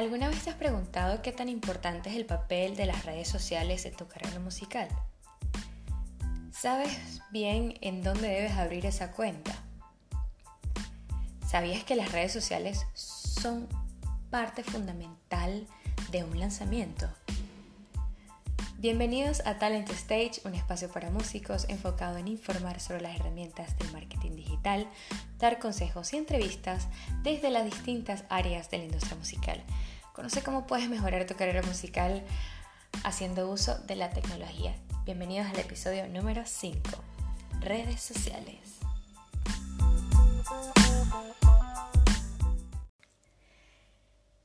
¿Alguna vez te has preguntado qué tan importante es el papel de las redes sociales en tu carrera musical? ¿Sabes bien en dónde debes abrir esa cuenta? ¿Sabías que las redes sociales son parte fundamental de un lanzamiento? Bienvenidos a Talent Stage, un espacio para músicos enfocado en informar sobre las herramientas del marketing digital, dar consejos y entrevistas desde las distintas áreas de la industria musical. Conoce cómo puedes mejorar tu carrera musical haciendo uso de la tecnología. Bienvenidos al episodio número 5, redes sociales.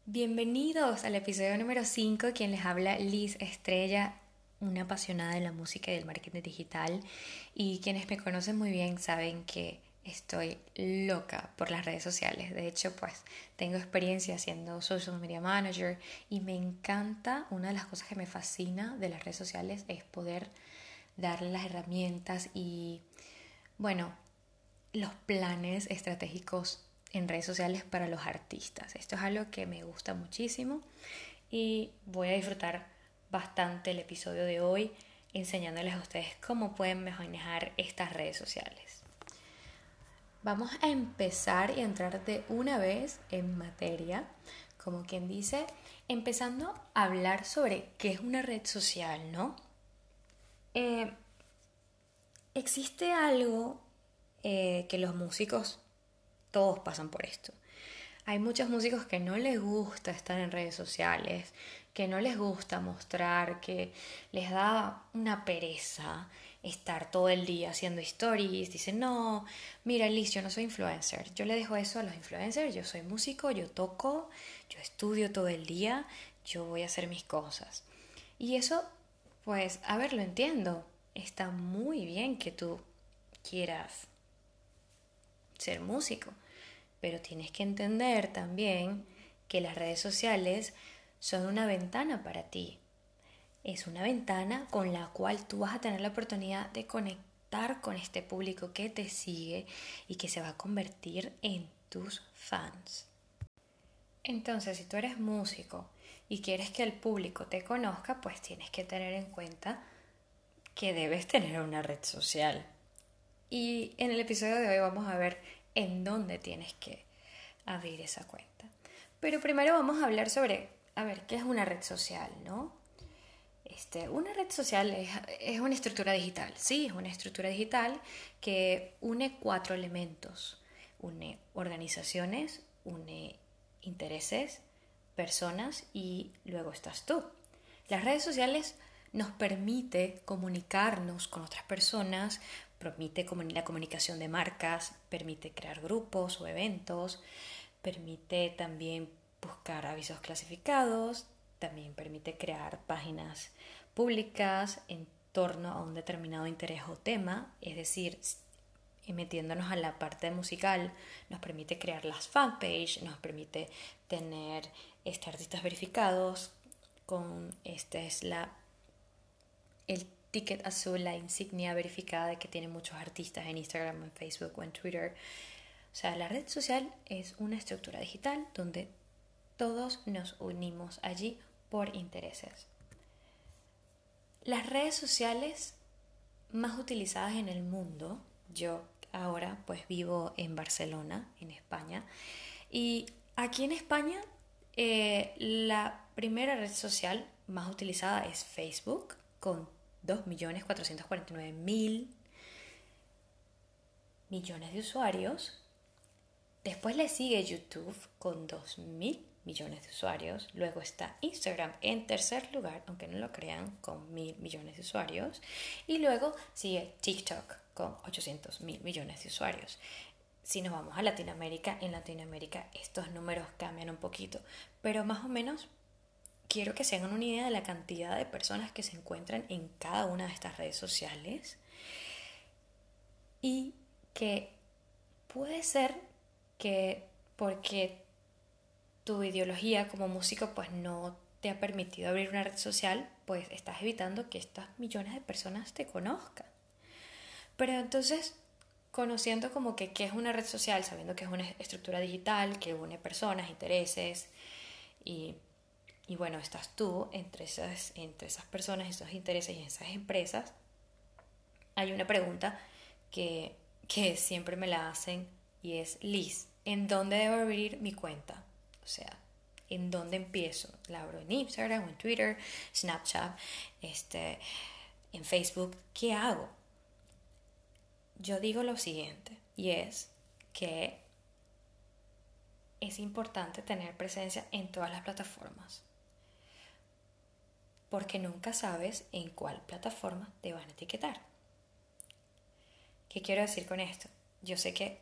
Bienvenidos al episodio número 5, quien les habla Liz Estrella una apasionada de la música y del marketing digital y quienes me conocen muy bien saben que estoy loca por las redes sociales. De hecho, pues tengo experiencia siendo social media manager y me encanta, una de las cosas que me fascina de las redes sociales es poder darle las herramientas y, bueno, los planes estratégicos en redes sociales para los artistas. Esto es algo que me gusta muchísimo y voy a disfrutar bastante el episodio de hoy enseñándoles a ustedes cómo pueden manejar estas redes sociales. Vamos a empezar y entrar de una vez en materia, como quien dice, empezando a hablar sobre qué es una red social, ¿no? Eh, existe algo eh, que los músicos, todos pasan por esto. Hay muchos músicos que no les gusta estar en redes sociales, que no les gusta mostrar, que les da una pereza estar todo el día haciendo stories, dicen, no, mira Liz, yo no soy influencer, yo le dejo eso a los influencers, yo soy músico, yo toco, yo estudio todo el día, yo voy a hacer mis cosas. Y eso, pues, a ver, lo entiendo, está muy bien que tú quieras ser músico, pero tienes que entender también que las redes sociales son una ventana para ti. Es una ventana con la cual tú vas a tener la oportunidad de conectar con este público que te sigue y que se va a convertir en tus fans. Entonces, si tú eres músico y quieres que el público te conozca, pues tienes que tener en cuenta que debes tener una red social. Y en el episodio de hoy vamos a ver en dónde tienes que abrir esa cuenta. Pero primero vamos a hablar sobre a ver, ¿qué es una red social, no? Este, una red social es, es, una estructura digital, sí, es una estructura digital que une cuatro elementos. Une organizaciones, une intereses, personas y luego estás tú. Las redes sociales nos permite comunicarnos con otras personas, permite la comunicación de marcas, permite crear grupos o eventos, permite también buscar avisos clasificados, también permite crear páginas públicas en torno a un determinado interés o tema, es decir, metiéndonos a la parte musical, nos permite crear las fanpage, nos permite tener este, artistas verificados con este es la el ticket azul, la insignia verificada de que tiene muchos artistas en Instagram, en Facebook o en Twitter. O sea, la red social es una estructura digital donde todos nos unimos allí por intereses. Las redes sociales más utilizadas en el mundo, yo ahora pues vivo en Barcelona, en España, y aquí en España eh, la primera red social más utilizada es Facebook, con 2.449.000 millones de usuarios. Después le sigue YouTube con 2.000 millones de usuarios. Luego está Instagram en tercer lugar, aunque no lo crean, con mil millones de usuarios. Y luego sigue TikTok con 800 mil millones de usuarios. Si nos vamos a Latinoamérica, en Latinoamérica estos números cambian un poquito, pero más o menos quiero que se hagan una idea de la cantidad de personas que se encuentran en cada una de estas redes sociales y que puede ser que porque tu ideología como músico pues no te ha permitido abrir una red social, pues estás evitando que estas millones de personas te conozcan. Pero entonces, conociendo como que qué es una red social, sabiendo que es una estructura digital, que une personas, intereses y y bueno, estás tú entre esas, entre esas personas, esos intereses y esas empresas, hay una pregunta que, que siempre me la hacen y es, Liz, ¿en dónde debo abrir mi cuenta? O sea, ¿en dónde empiezo? ¿La abro en Instagram en Twitter, Snapchat, este, en Facebook? ¿Qué hago? Yo digo lo siguiente y es que es importante tener presencia en todas las plataformas porque nunca sabes en cuál plataforma te van a etiquetar. ¿Qué quiero decir con esto? Yo sé que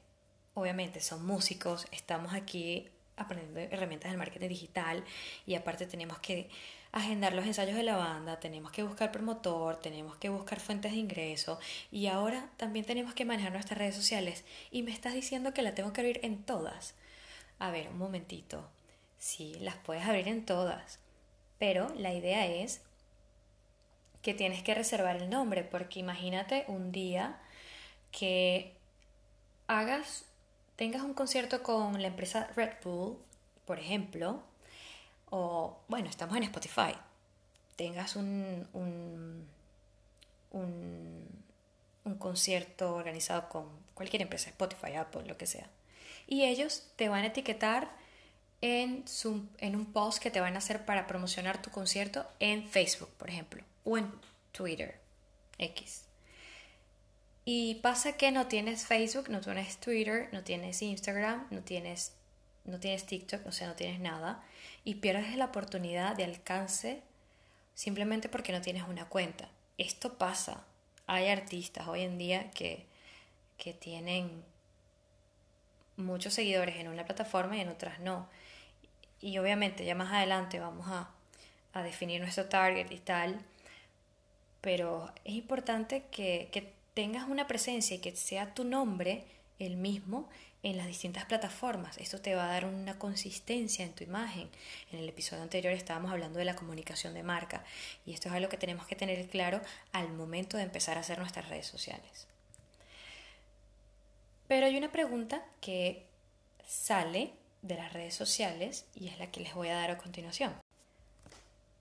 obviamente son músicos, estamos aquí aprendiendo herramientas del marketing digital y aparte tenemos que agendar los ensayos de la banda, tenemos que buscar promotor, tenemos que buscar fuentes de ingreso y ahora también tenemos que manejar nuestras redes sociales y me estás diciendo que la tengo que abrir en todas. A ver, un momentito. Sí, las puedes abrir en todas, pero la idea es que tienes que reservar el nombre, porque imagínate un día que hagas, tengas un concierto con la empresa Red Bull, por ejemplo, o bueno, estamos en Spotify, tengas un, un, un, concierto organizado con cualquier empresa, Spotify, Apple, lo que sea, y ellos te van a etiquetar en, en un post que te van a hacer para promocionar tu concierto en Facebook, por ejemplo, o en Twitter, X. Y pasa que no tienes Facebook, no tienes Twitter, no tienes Instagram, no tienes, no tienes TikTok, o sea, no tienes nada, y pierdes la oportunidad de alcance simplemente porque no tienes una cuenta. Esto pasa. Hay artistas hoy en día que, que tienen muchos seguidores en una plataforma y en otras no y obviamente ya más adelante vamos a, definir nuestro target y tal, pero es importante que, que tengas una presencia y que sea tu nombre el mismo en las distintas plataformas. Esto te va a dar una consistencia en tu imagen. En el episodio anterior estábamos hablando de la comunicación de marca y esto es algo que tenemos que tener claro al momento de empezar a hacer nuestras redes sociales. Pero hay una pregunta que sale de las redes sociales y es la que les voy a dar a continuación.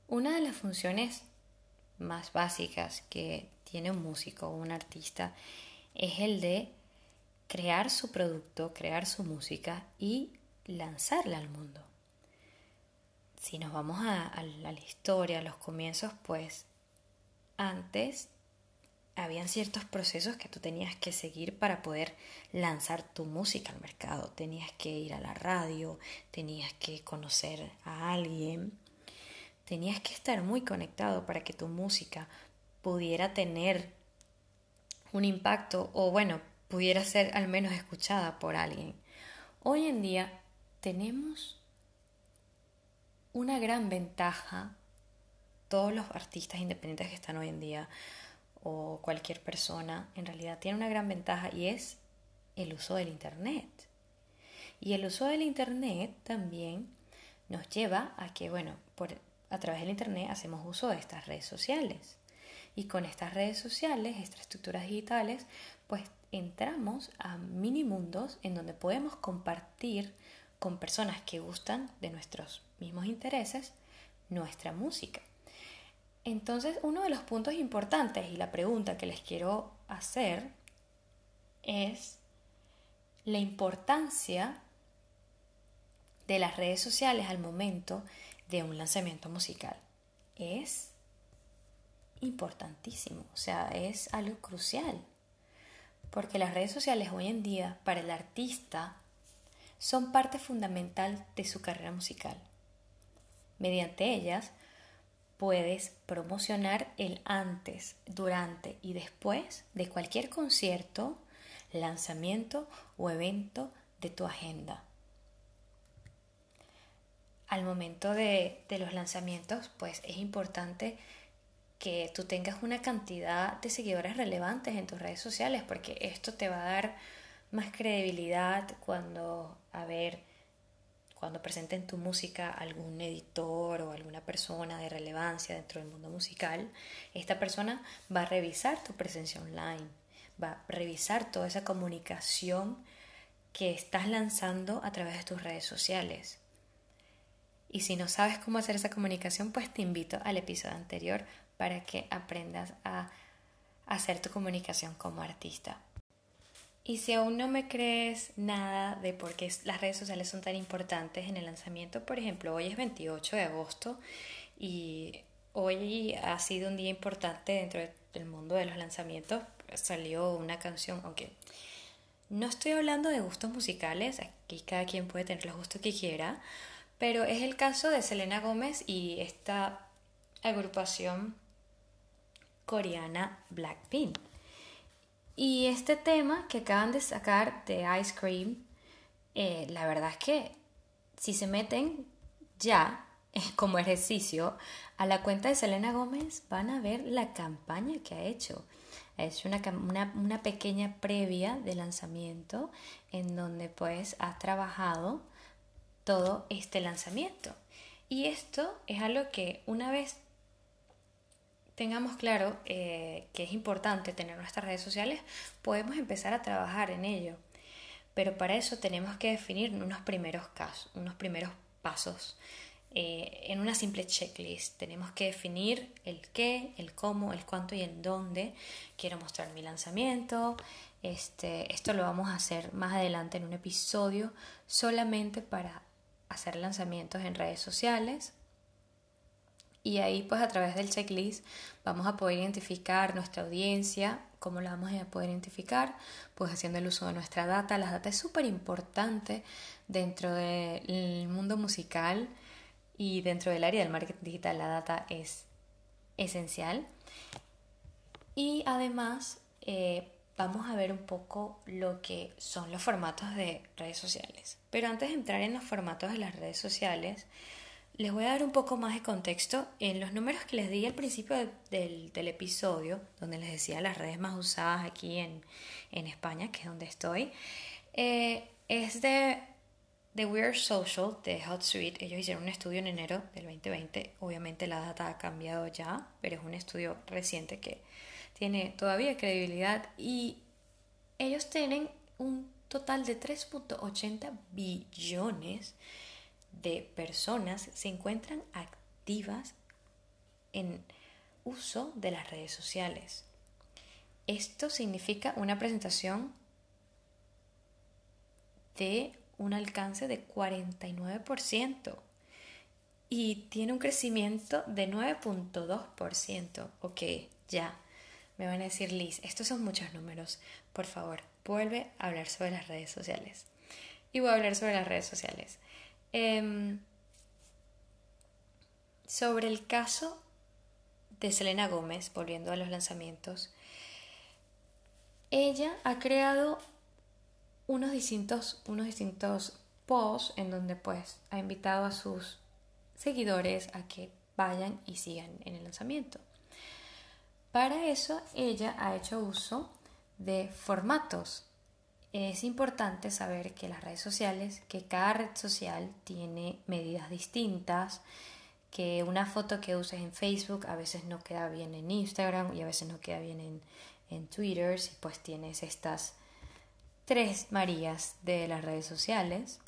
Una de las funciones más básicas que tiene un músico o un artista es el de crear su producto, crear su música y lanzarla al mundo. Si nos vamos a, la historia, a los comienzos, pues antes habían ciertos procesos que tú tenías que seguir para poder lanzar tu música al mercado. Tenías que ir a la radio, tenías que conocer a alguien, tenías que estar muy conectado para que tu música pudiera tener un impacto o bueno, pudiera ser al menos escuchada por alguien. Hoy en día tenemos una gran ventaja, todos los artistas independientes que están hoy en día, o cualquier persona en realidad tiene una gran ventaja y es el uso del Internet. Y el uso del Internet también nos lleva a que, bueno, por, a través del Internet hacemos uso de estas redes sociales. Y con estas redes sociales, estas estructuras digitales, pues entramos a mini mundos en donde podemos compartir con personas que gustan de nuestros mismos intereses nuestra música. Entonces, uno de los puntos importantes y la pregunta que les quiero hacer es la importancia de las redes sociales al momento de un lanzamiento musical. Es importantísimo, o sea, es algo crucial, porque las redes sociales hoy en día para el artista son parte fundamental de su carrera musical. Mediante ellas puedes promocionar el antes, durante y después de cualquier concierto, lanzamiento o evento de tu agenda. Al momento de, los lanzamientos, pues es importante que tú tengas una cantidad de seguidores relevantes en tus redes sociales, porque esto te va a dar más credibilidad cuando, a ver, cuando presenten tu música a algún editor o alguna persona de relevancia dentro del mundo musical, esta persona va a revisar tu presencia online, va a revisar toda esa comunicación que estás lanzando a través de tus redes sociales. Y si no sabes cómo hacer esa comunicación, pues te invito al episodio anterior para que aprendas a hacer tu comunicación como artista. Y si aún no me crees nada de por qué las redes sociales son tan importantes en el lanzamiento, por ejemplo, hoy es 28 de agosto y hoy ha sido un día importante dentro del mundo de los lanzamientos. Salió una canción, aunque no estoy hablando de gustos musicales, aquí cada quien puede tener los gustos que quiera, pero es el caso de Selena Gómez y esta agrupación coreana Blackpink. Y este tema que acaban de sacar de Ice Cream, eh, la verdad es que si se meten ya como ejercicio a la cuenta de Selena Gómez, van a ver la campaña que ha hecho. Ha hecho una, una, una pequeña previa de lanzamiento en donde pues ha trabajado todo este lanzamiento. Y esto es algo que una vez tengamos claro eh, que es importante tener nuestras redes sociales, podemos empezar a trabajar en ello. Pero para eso tenemos que definir unos primeros casos, unos primeros pasos. Eh, en una simple checklist tenemos que definir el qué, el cómo, el cuánto y el dónde quiero mostrar mi lanzamiento. Este, esto lo vamos a hacer más adelante en un episodio solamente para hacer lanzamientos en redes sociales y ahí pues a través del checklist vamos a poder identificar nuestra audiencia, cómo la vamos a poder identificar, pues haciendo el uso de nuestra data. La data es súper importante dentro del mundo musical y dentro del área del marketing digital la data es esencial. Y además eh, vamos a ver un poco lo que son los formatos de redes sociales. Pero antes de entrar en los formatos de las redes sociales, les voy a dar un poco más de contexto en los números que les di al principio del, episodio, donde les decía las redes más usadas aquí en, España, que es donde estoy. Eh, es de, de Weird Social, de Hot Suite. Ellos hicieron un estudio en enero del 2020. Obviamente la data ha cambiado ya, pero es un estudio reciente que tiene todavía credibilidad. Y ellos tienen un total de 3.80 billones personas se encuentran activas en uso de las redes sociales. Esto significa una presentación de un alcance de 49% y tiene un crecimiento de 9.2%. Ok, ya. Me van a decir, Liz, estos son muchos números. Por favor, vuelve a hablar sobre las redes sociales. Y voy a hablar sobre las redes sociales. Em, sobre el caso de Selena Gómez, volviendo a los lanzamientos, ella ha creado unos distintos, unos distintos posts en donde pues ha invitado a sus seguidores a que vayan y sigan en el lanzamiento. Para eso ella ha hecho uso de formatos es importante saber que las redes sociales, que cada red social tiene medidas distintas, que una foto que uses en Facebook a veces no queda bien en Instagram y a veces no queda bien en, en Twitter, si pues tienes estas tres Marías de las redes sociales.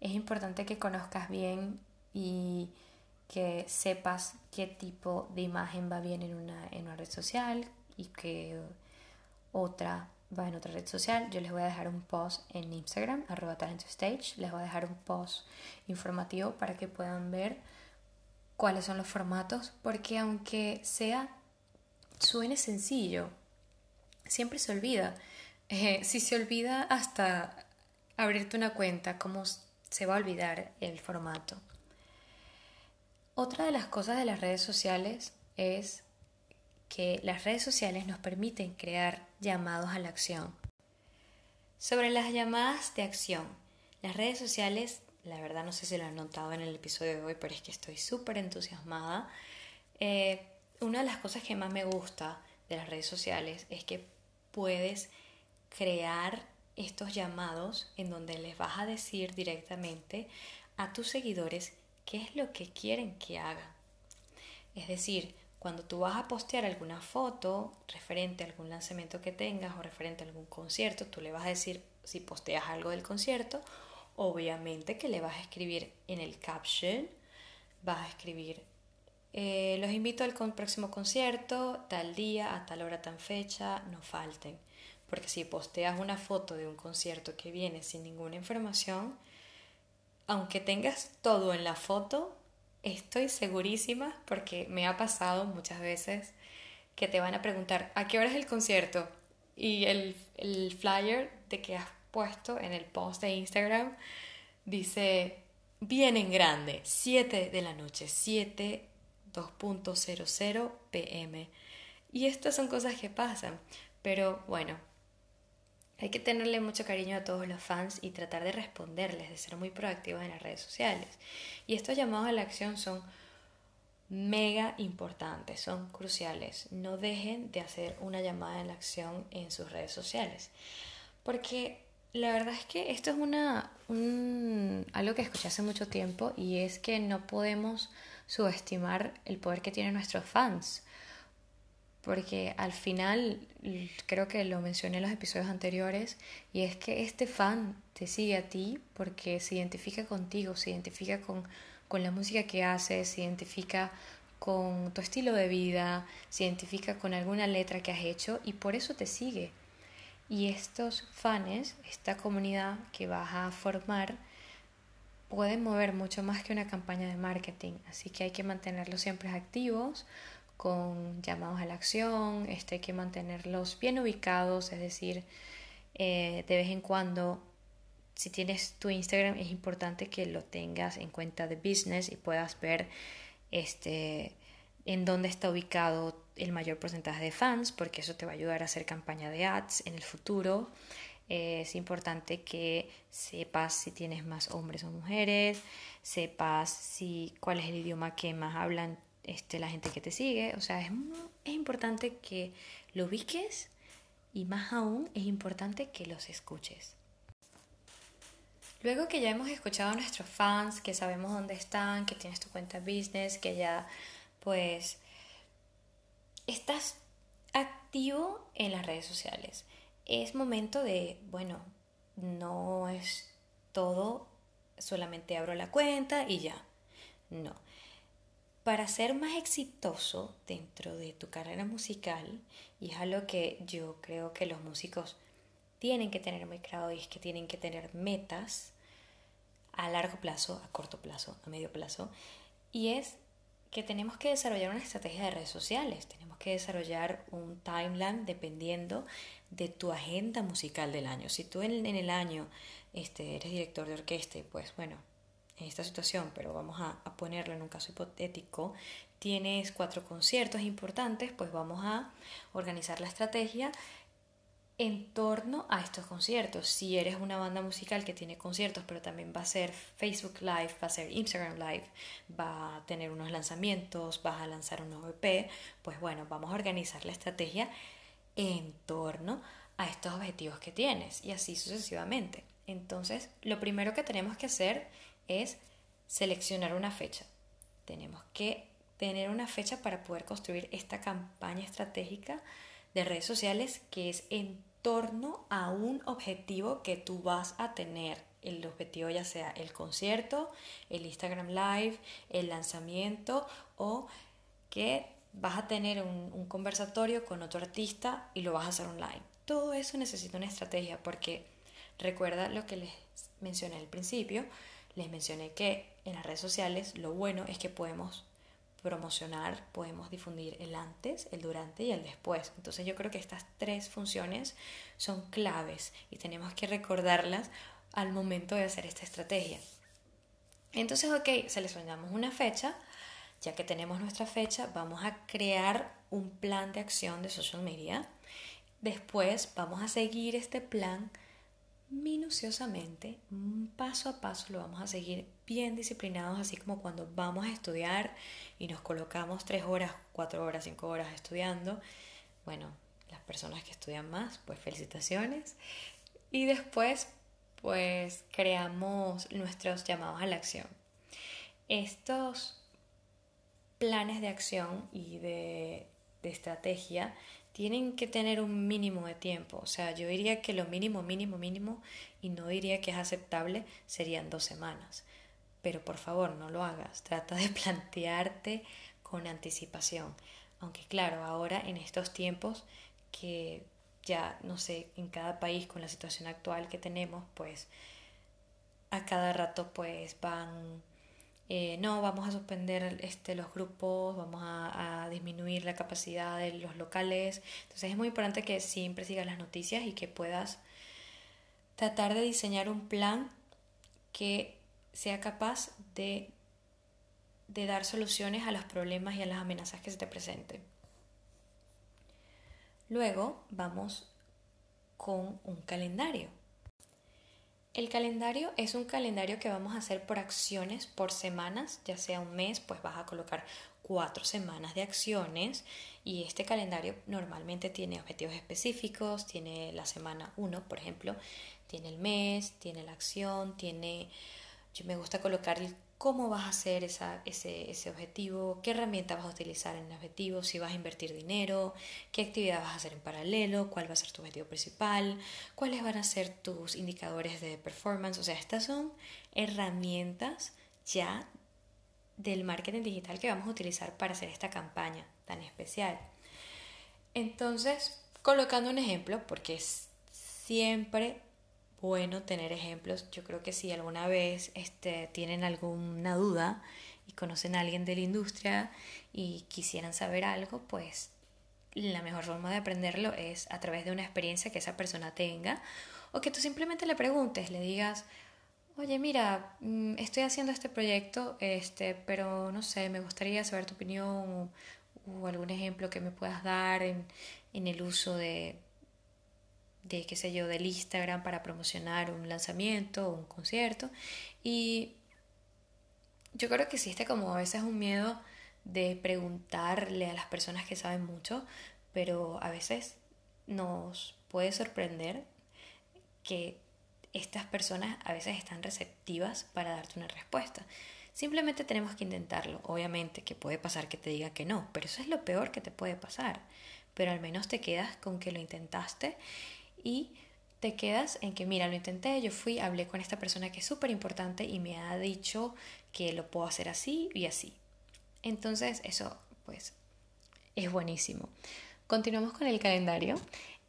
Es importante que conozcas bien y que sepas qué tipo de imagen va bien en una, en una red social y qué otra va en otra red social. Yo les voy a dejar un post en Instagram, arroba stage. Les voy a dejar un post informativo para que puedan ver cuáles son los formatos, porque aunque sea, suene sencillo, siempre se olvida. Eh, si se olvida hasta abrirte una cuenta, ¿cómo se va a olvidar el formato? Otra de las cosas de las redes sociales es que las redes sociales nos permiten crear llamados a la acción. Sobre las llamadas de acción, las redes sociales, la verdad no sé si lo han notado en el episodio de hoy, pero es que estoy súper entusiasmada. Eh, una de las cosas que más me gusta de las redes sociales es que puedes crear estos llamados en donde les vas a decir directamente a tus seguidores qué es lo que quieren que hagan. Es decir, cuando tú vas a postear alguna foto referente a algún lanzamiento que tengas o referente a algún concierto, tú le vas a decir si posteas algo del concierto, obviamente que le vas a escribir en el caption vas a escribir, eh, los invito al próximo concierto, tal día, a tal hora, tan fecha, no falten. Porque si posteas una foto de un concierto que viene sin ninguna información, aunque tengas todo en la foto, estoy segurísima, porque me ha pasado muchas veces, que te van a preguntar, ¿a qué hora es el concierto? Y el, el flyer de que has puesto en el post de Instagram dice, bien en grande, 7 de la noche, 7 2.00 pm. Y estas son cosas que pasan, pero bueno, hay que tenerle mucho cariño a todos los fans y tratar de responderles, de ser muy proactivos en las redes sociales. Y estos llamados a la acción son mega importantes, son cruciales. No dejen de hacer una llamada a la acción en sus redes sociales. Porque la verdad es que esto es una, algo que escuché hace mucho tiempo y es que no podemos subestimar el poder que tienen nuestros fans. Porque al final, creo que lo mencioné en los episodios anteriores, y es que este fan te sigue a ti porque se identifica contigo, se identifica con, con la música que haces, se identifica con tu estilo de vida, se identifica con alguna letra que has hecho y por eso te sigue. Y estos fans, esta comunidad que vas a formar, pueden mover mucho más que una campaña de marketing, así que hay que mantenerlos siempre activos con llamados a la acción, este, hay que mantenerlos bien ubicados, es decir, eh, de vez en cuando, si tienes tu Instagram, es importante que lo tengas en cuenta de business y puedas ver este, en dónde está ubicado el mayor porcentaje de fans, porque eso te va a ayudar a hacer campaña de ads en el futuro. Es importante que sepas si tienes más hombres o mujeres, sepas si cuál es el idioma que más hablan este, la gente que te sigue. O sea, es, es importante que lo ubiques y más aún es importante que los escuches. Luego que ya hemos escuchado a nuestros fans, que sabemos dónde están, que tienes tu cuenta business, que ya pues estás activo en las redes sociales es momento de, bueno, no es todo, solamente abro la cuenta y ya. No. Para ser más exitoso dentro de tu carrera musical, y es algo que yo creo que los músicos tienen que tener muy claro, y es que tienen que tener metas a largo plazo, a corto plazo, a medio plazo, y es que tenemos que desarrollar una estrategia de redes sociales, tenemos que desarrollar un timeline dependiendo de tu agenda musical del año. Si tú en, el año este, eres director de orquesta, pues bueno, en esta situación, pero vamos a, ponerlo en un caso hipotético, tienes cuatro conciertos importantes, pues vamos a organizar la estrategia en torno a estos conciertos. Si eres una banda musical que tiene conciertos, pero también va a ser Facebook Live, va a ser Instagram Live, va a tener unos lanzamientos, vas a lanzar un nuevo EP, pues bueno, vamos a organizar la estrategia en torno a estos objetivos que tienes y así sucesivamente. Entonces, lo primero que tenemos que hacer es seleccionar una fecha. Tenemos que tener una fecha para poder construir esta campaña estratégica de redes sociales que es en torno a un objetivo que tú vas a tener. El objetivo ya sea el concierto, el Instagram Live, el lanzamiento o que vas a tener un, conversatorio con otro artista y lo vas a hacer online. Todo eso necesita una estrategia porque recuerda lo que les mencioné al principio, les mencioné que en las redes sociales lo bueno es que podemos promocionar, podemos difundir el antes, el durante y el después. Entonces yo creo que estas tres funciones son claves y tenemos que recordarlas al momento de hacer esta estrategia. Entonces, ok, seleccionamos una fecha, ya que tenemos nuestra fecha, vamos a crear un plan de acción de social media. Después vamos a seguir este plan minuciosamente, paso a paso lo vamos a seguir bien disciplinados, así como cuando vamos a estudiar y nos colocamos tres horas, cuatro horas, cinco horas estudiando. Bueno, las personas que estudian más, pues felicitaciones. Y después, pues creamos nuestros llamados a la acción. Estos planes de acción y de, de estrategia tienen que tener un mínimo de tiempo. O sea, yo diría que lo mínimo, mínimo, mínimo, y no diría que es aceptable, serían dos semanas. pero por favor no lo hagas. Trata de plantearte con anticipación. Aunque claro, ahora en estos tiempos que ya no sé, en cada país con la situación actual que tenemos, pues a cada rato pues van, eh, no, vamos a suspender este, los grupos, vamos a, disminuir la capacidad de los locales. Entonces es muy importante que siempre sigas las noticias y que puedas tratar de diseñar un plan que sea capaz de, de dar soluciones a los problemas y a las amenazas que se te presenten. Luego vamos con un calendario. El calendario es un calendario que vamos a hacer por acciones, por semanas, ya sea un mes, pues vas a colocar cuatro semanas de acciones y este calendario normalmente tiene objetivos específicos, tiene la semana 1, por ejemplo, tiene el mes, tiene la acción, tiene, yo me gusta colocar el cómo vas a hacer esa, ese, ese, objetivo, qué herramienta vas a utilizar en el objetivo, si vas a invertir dinero, qué actividad vas a hacer en paralelo, cuál va a ser tu objetivo principal, cuáles van a ser tus indicadores de performance. O sea, estas son herramientas ya del marketing digital que vamos a utilizar para hacer esta campaña tan especial. Entonces, colocando un ejemplo, porque siempre bueno tener ejemplos. Yo creo que si alguna vez este, tienen alguna duda y conocen a alguien de la industria y quisieran saber algo, pues la mejor forma de aprenderlo es a través de una experiencia que esa persona tenga o que tú simplemente le preguntes, le digas, oye, mira, mm, estoy haciendo este proyecto, este, pero no sé, me gustaría saber tu opinión o, algún ejemplo que me puedas dar en, en el uso de, de, qué sé yo, del Instagram para promocionar un lanzamiento o un concierto. Y yo creo que existe como a veces un miedo de preguntarle a las personas que saben mucho, pero a veces nos puede sorprender que estas personas a veces están receptivas para darte una respuesta. Simplemente tenemos que intentarlo. Obviamente que puede pasar que te diga que no, pero eso es lo peor que te puede pasar. Pero al menos te quedas con que lo intentaste y te quedas en que, mira, lo intenté, yo fui, hablé con esta persona que es súper importante y me ha dicho que lo puedo hacer así y así. Entonces, eso, pues, es buenísimo. Continuamos con el calendario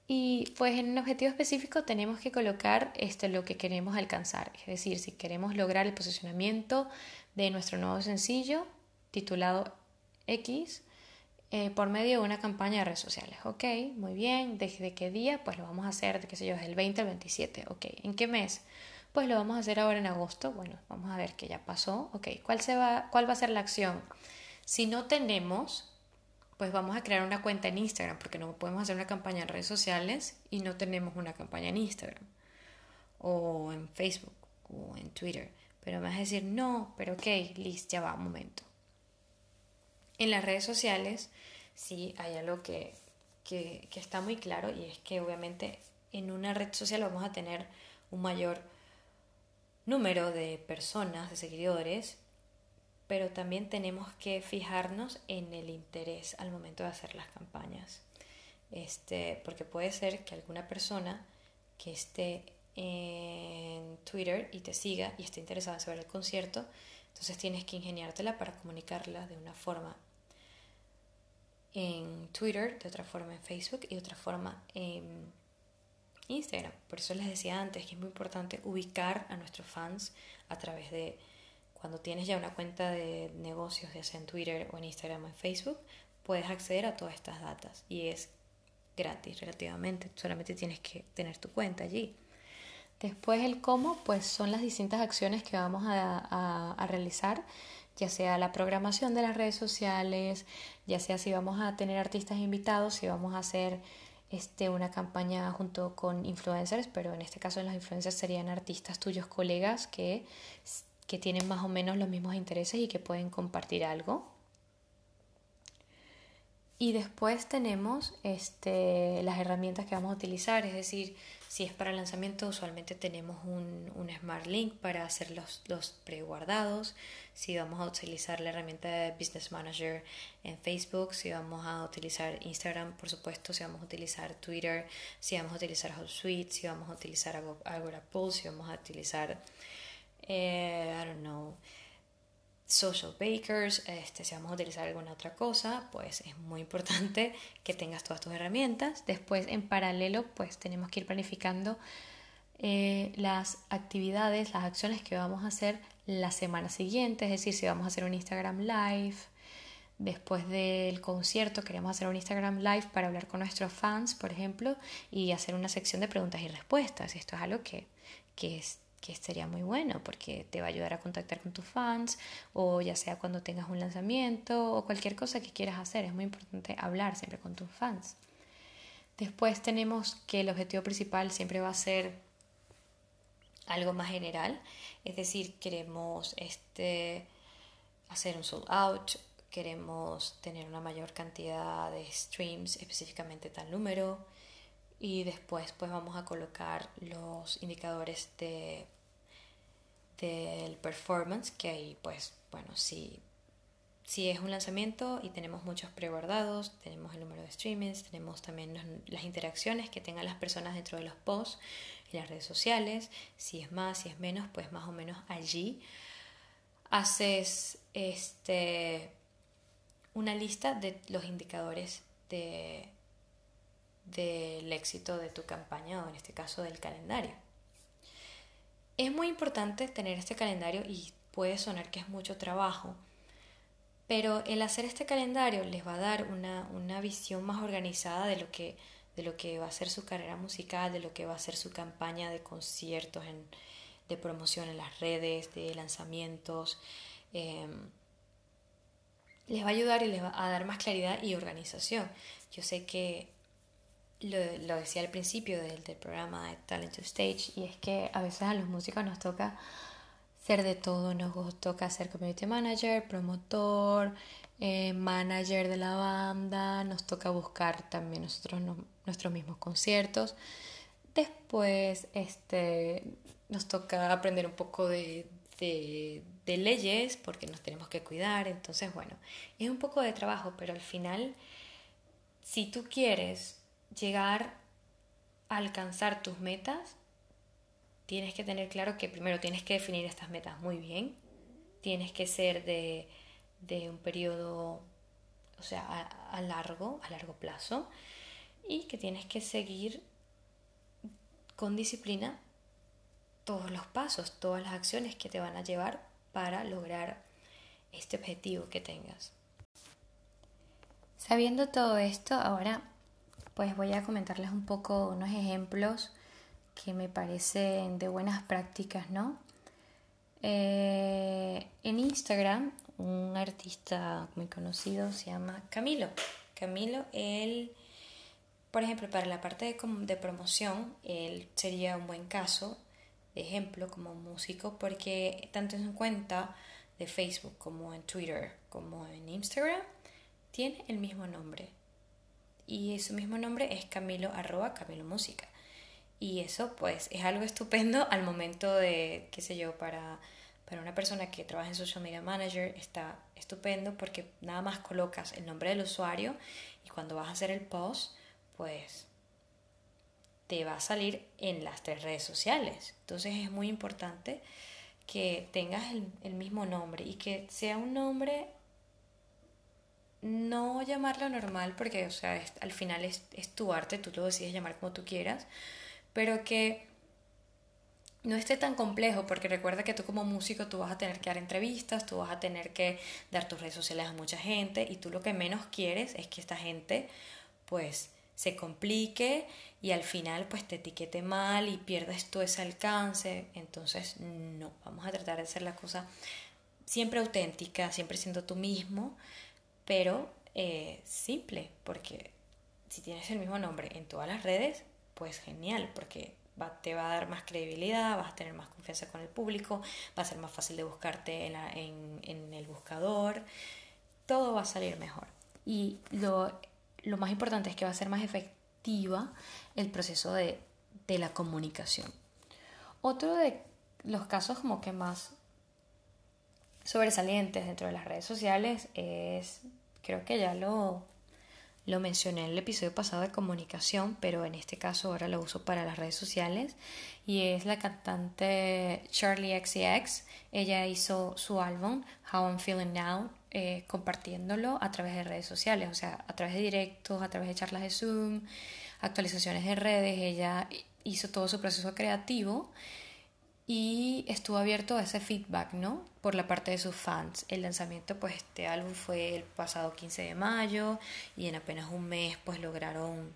y pues en un objetivo específico tenemos que colocar esto, lo que queremos alcanzar. Es decir, si queremos lograr el posicionamiento de nuestro nuevo sencillo titulado X, eh, por medio de una campaña de redes sociales. Ok, muy bien. ¿Desde qué día? Pues lo vamos a hacer, qué sé yo, desde el 20 al 27. Ok, ¿en qué mes? Pues lo vamos a hacer ahora en agosto. Bueno, vamos a ver que ya pasó. Ok, ¿cuál, se va, ¿cuál va a ser la acción? Si no tenemos, pues vamos a crear una cuenta en Instagram, porque no podemos hacer una campaña en redes sociales y no tenemos una campaña en Instagram, o en Facebook, o en Twitter. Pero me vas a decir, no, pero ok, listo, ya va, un momento. En las redes sociales sí hay algo que, que, que está muy claro y es que obviamente en una red social vamos a tener un mayor número de personas, de seguidores, pero también tenemos que fijarnos en el interés al momento de hacer las campañas. Este, porque puede ser que alguna persona que esté en Twitter y te siga y esté interesada en saber el concierto, entonces tienes que ingeniártela para comunicarla de una forma en Twitter, de otra forma en Facebook y de otra forma en Instagram. Por eso les decía antes que es muy importante ubicar a nuestros fans a través de cuando tienes ya una cuenta de negocios, ya sea en Twitter o en Instagram o en Facebook, puedes acceder a todas estas datas y es gratis relativamente, solamente tienes que tener tu cuenta allí. Después el cómo, pues son las distintas acciones que vamos a, a realizar ya sea la programación de las redes sociales, ya sea si vamos a tener artistas invitados, si vamos a hacer este, una campaña junto con influencers, pero en este caso los influencers serían artistas tuyos, colegas que, que tienen más o menos los mismos intereses y que pueden compartir algo. Y después tenemos este, las herramientas que vamos a utilizar, es decir, si es para lanzamiento, usualmente tenemos un, un Smart Link para hacer los, los preguardados. Si vamos a utilizar la herramienta de Business Manager en Facebook, si vamos a utilizar Instagram, por supuesto, si vamos a utilizar Twitter, si vamos a utilizar HotSuite, si vamos a utilizar Agora Pulse, si vamos a utilizar, eh, I don't know, social bakers, este, si vamos a utilizar alguna otra cosa, pues es muy importante que tengas todas tus herramientas. Después, en paralelo, pues tenemos que ir planificando eh, las actividades, las acciones que vamos a hacer la semana siguiente, es decir, si vamos a hacer un Instagram Live, después del concierto queremos hacer un Instagram Live para hablar con nuestros fans, por ejemplo, y hacer una sección de preguntas y respuestas. Esto es algo que, que, es, que sería muy bueno porque te va a ayudar a contactar con tus fans o ya sea cuando tengas un lanzamiento o cualquier cosa que quieras hacer. Es muy importante hablar siempre con tus fans. Después tenemos que el objetivo principal siempre va a ser algo más general, es decir, queremos este, hacer un sold out queremos tener una mayor cantidad de streams, específicamente tal número, y después pues vamos a colocar los indicadores de del performance que ahí pues bueno si si es un lanzamiento y tenemos muchos preguardados, tenemos el número de streamings, tenemos también las interacciones que tengan las personas dentro de los posts y las redes sociales, si es más, si es menos, pues más o menos allí haces este una lista de los indicadores de, del éxito de tu campaña o en este caso del calendario. Es muy importante tener este calendario y puede sonar que es mucho trabajo, pero el hacer este calendario les va a dar una, una visión más organizada de lo, que, de lo que va a ser su carrera musical, de lo que va a ser su campaña de conciertos, en, de promoción en las redes, de lanzamientos. Em, les va a ayudar y les va a dar más claridad y organización. Yo sé que lo, lo decía al principio del, del, programa de Talent to Stage y es que a veces a los músicos nos toca ser de todo, nos toca ser community manager, promotor, eh, manager de la banda, nos toca buscar también nosotros nuestros mismos conciertos. Después este, nos toca aprender un poco de, de, de, leyes porque nos tenemos que cuidar. Entonces, bueno, es un poco de trabajo, pero al final, si tú quieres llegar a alcanzar tus metas, tienes que tener claro que primero tienes que definir estas metas muy bien, tienes que ser de, de un periodo, o sea, a, a largo, a largo plazo, y que tienes que seguir con disciplina todos los pasos, todas las acciones que te van a llevar para lograr este objetivo que tengas. Sabiendo todo esto, ahora pues voy a comentarles un poco unos ejemplos que me parecen de buenas prácticas, ¿no? Eh, en Instagram, un artista muy conocido se llama Camilo. Camilo, él, por ejemplo, para la parte de, de promoción, él sería un buen caso ejemplo como músico porque tanto en su cuenta de Facebook como en Twitter como en Instagram tiene el mismo nombre y su mismo nombre es Camilo arroba Camilo Música y eso pues es algo estupendo al momento de qué sé yo para para una persona que trabaja en social media manager está estupendo porque nada más colocas el nombre del usuario y cuando vas a hacer el post pues te va a salir en las tres redes sociales. Entonces es muy importante que tengas el, mismo nombre y que sea un nombre no llamarlo normal porque o sea al final es, es, tu arte tú lo decides llamar como tú quieras pero que no esté tan complejo porque recuerda que tú como músico tú vas a tener que dar entrevistas tú vas a tener que dar tus redes sociales a mucha gente y tú lo que menos quieres es que esta gente pues se complique y al final pues te etiquete mal y pierdas todo ese alcance. Entonces no, vamos a tratar de hacer la cosa siempre auténtica, siempre siendo tú mismo, pero eh, simple, porque si tienes el mismo nombre en todas las redes, pues genial, porque te va a dar más credibilidad, vas a tener más confianza con el público, va a ser más fácil de buscarte en, en el buscador, todo va a salir mejor. Y lo lo más importante es que va a ser más efectiva el proceso de, la comunicación. Otro de los casos como que más sobresalientes dentro de las redes sociales es, creo que ya lo, lo mencioné en el episodio pasado de comunicación, pero en este caso ahora lo uso para las redes sociales. Y es la cantante Charlie XCX. Ella hizo su álbum How I'm Feeling Now eh, compartiéndolo a través de redes sociales, o sea, a través de directos, a través de charlas de Zoom, actualizaciones de redes. Ella hizo todo su proceso creativo y estuvo abierto a ese feedback, ¿no? Por la parte de sus fans. El lanzamiento, pues este álbum fue el pasado 15 de mayo y en apenas un mes, pues lograron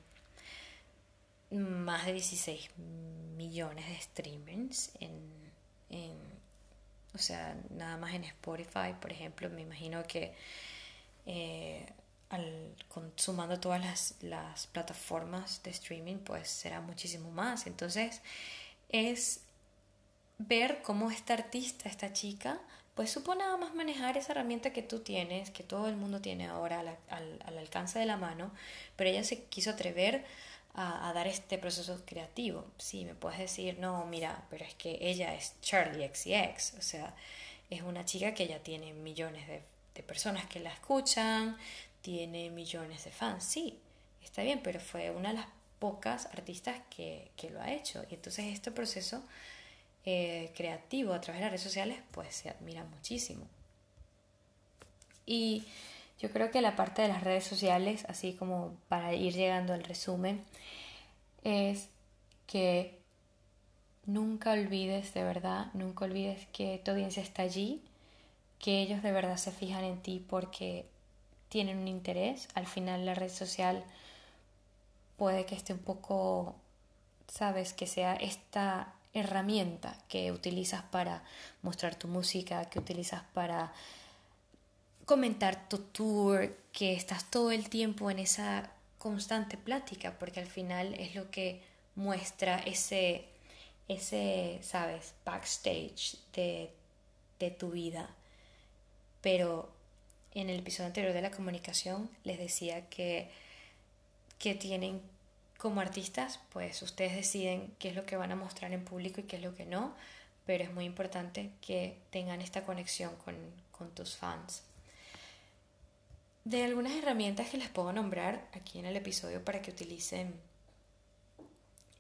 más de 16 millones de streamings en, o sea, nada más en Spotify, por ejemplo, me imagino que eh, al, consumando todas las, las plataformas de streaming, pues será muchísimo más. Entonces, es ver cómo esta artista, esta chica, pues supo nada más manejar esa herramienta que tú tienes, que todo el mundo tiene ahora al, al, alcance de la mano, pero ella se quiso atrever a, dar este proceso creativo. Sí, me puedes decir, no, mira, pero es que ella es Charlie XCX, o sea, es una chica que ya tiene millones de, de personas que la escuchan, tiene millones de fans, sí, está bien, pero fue una de las pocas artistas que, que lo ha hecho. Y entonces este proceso eh, creativo a través de las redes sociales, pues se admira muchísimo. Y yo creo que la parte de las redes sociales, así como para ir llegando al resumen, es que nunca olvides, de verdad, nunca olvides que tu audiencia está allí, que ellos de verdad se fijan en ti porque tienen un interés. Al final la red social puede que esté un poco, sabes, que sea esta herramienta que utilizas para mostrar tu música, que utilizas para comentar tu tour, que estás todo el tiempo en esa constante plática, porque al final es lo que muestra ese, ese sabes, backstage de, de tu vida. Pero en el episodio anterior de la comunicación les decía que, que tienen como artistas, pues ustedes deciden qué es lo que van a mostrar en público y qué es lo que no, pero es muy importante que tengan esta conexión con, tus fans. De algunas herramientas que les puedo nombrar aquí en el episodio para que utilicen,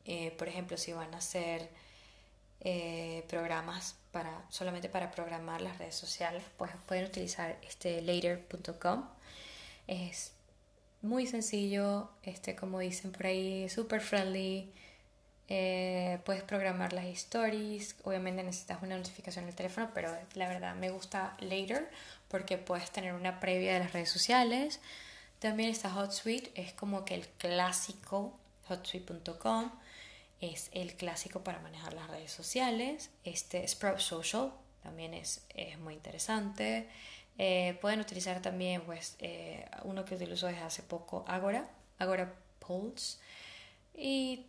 eh, por ejemplo, si van a hacer eh, programas para solamente para programar las redes sociales, pues pueden utilizar este later.com. Es muy sencillo, este, como dicen por ahí, super friendly. Eh, puedes programar las stories, obviamente necesitas una notificación en el teléfono, pero la verdad me gusta Later porque puedes tener una previa de las redes sociales. También está HotSuite, es como que el clásico, hotsuite.com, es el clásico para manejar las redes sociales. Este Sprout Social también es, es muy interesante. Eh, pueden utilizar también, pues, eh, uno que utilizo desde hace poco, Agora, Agora Pulse. Y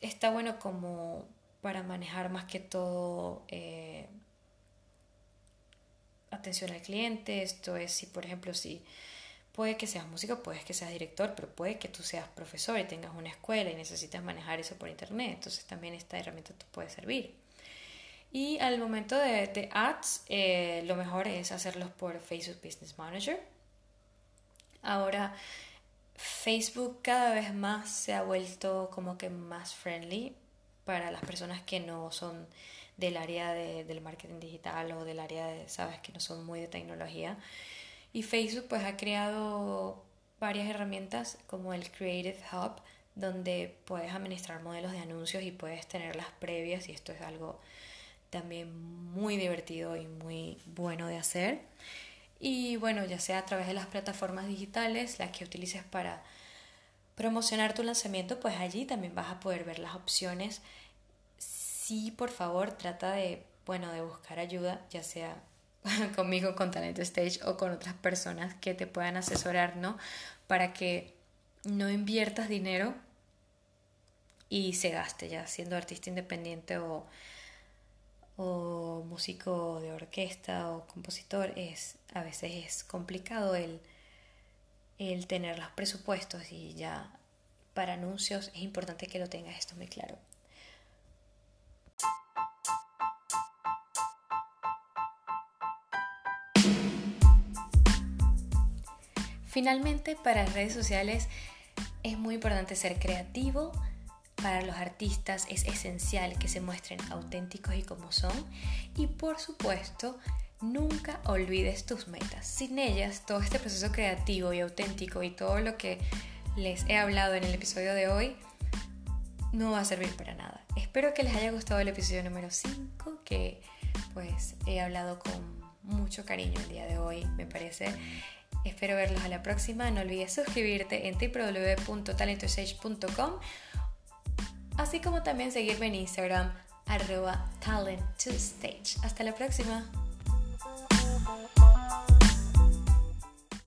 está bueno como para manejar más que todo eh, atención al cliente. Esto es si, por ejemplo, si puede que seas músico, puede que seas director, pero puede que tú seas profesor y tengas una escuela y necesitas manejar eso por internet. Entonces también esta herramienta te puede servir. Y al momento de, ads, eh, lo mejor es hacerlos por Facebook Business Manager. Ahora, Facebook cada vez más se ha vuelto como que más friendly para las personas que no son del área del marketing digital o del área de, sabes, que no son muy de tecnología. Y Facebook pues ha creado varias herramientas como el Creative Hub, donde puedes administrar modelos de anuncios y puedes tener las previas y esto es algo también muy divertido y muy bueno de hacer. Y bueno, ya sea a través de las plataformas digitales, las que utilices para promocionar tu lanzamiento, pues allí también vas a poder ver las opciones. Sí, por favor, trata de, bueno, de buscar ayuda, ya sea conmigo, con Talent Stage o con otras personas que te puedan asesorar, ¿no? Para que no inviertas dinero y se gaste ya siendo artista independiente o o músico de orquesta o compositor es a veces es complicado el, el tener los presupuestos y ya para anuncios es importante que lo tengas esto muy claro. Finalmente, para redes sociales es muy importante ser creativo. Para los artistas es esencial que se muestren auténticos y como son. Y por supuesto, nunca olvides tus metas. Sin ellas, todo este proceso creativo y auténtico y todo lo que les he hablado en el episodio de hoy no va a servir para nada. Espero que les haya gustado el episodio número 5, que pues he hablado con mucho cariño el día de hoy, me parece. Espero verlos a la próxima. No olvides suscribirte en www.talentosage.com, así como también seguirme en Instagram arroba talent Hasta la próxima.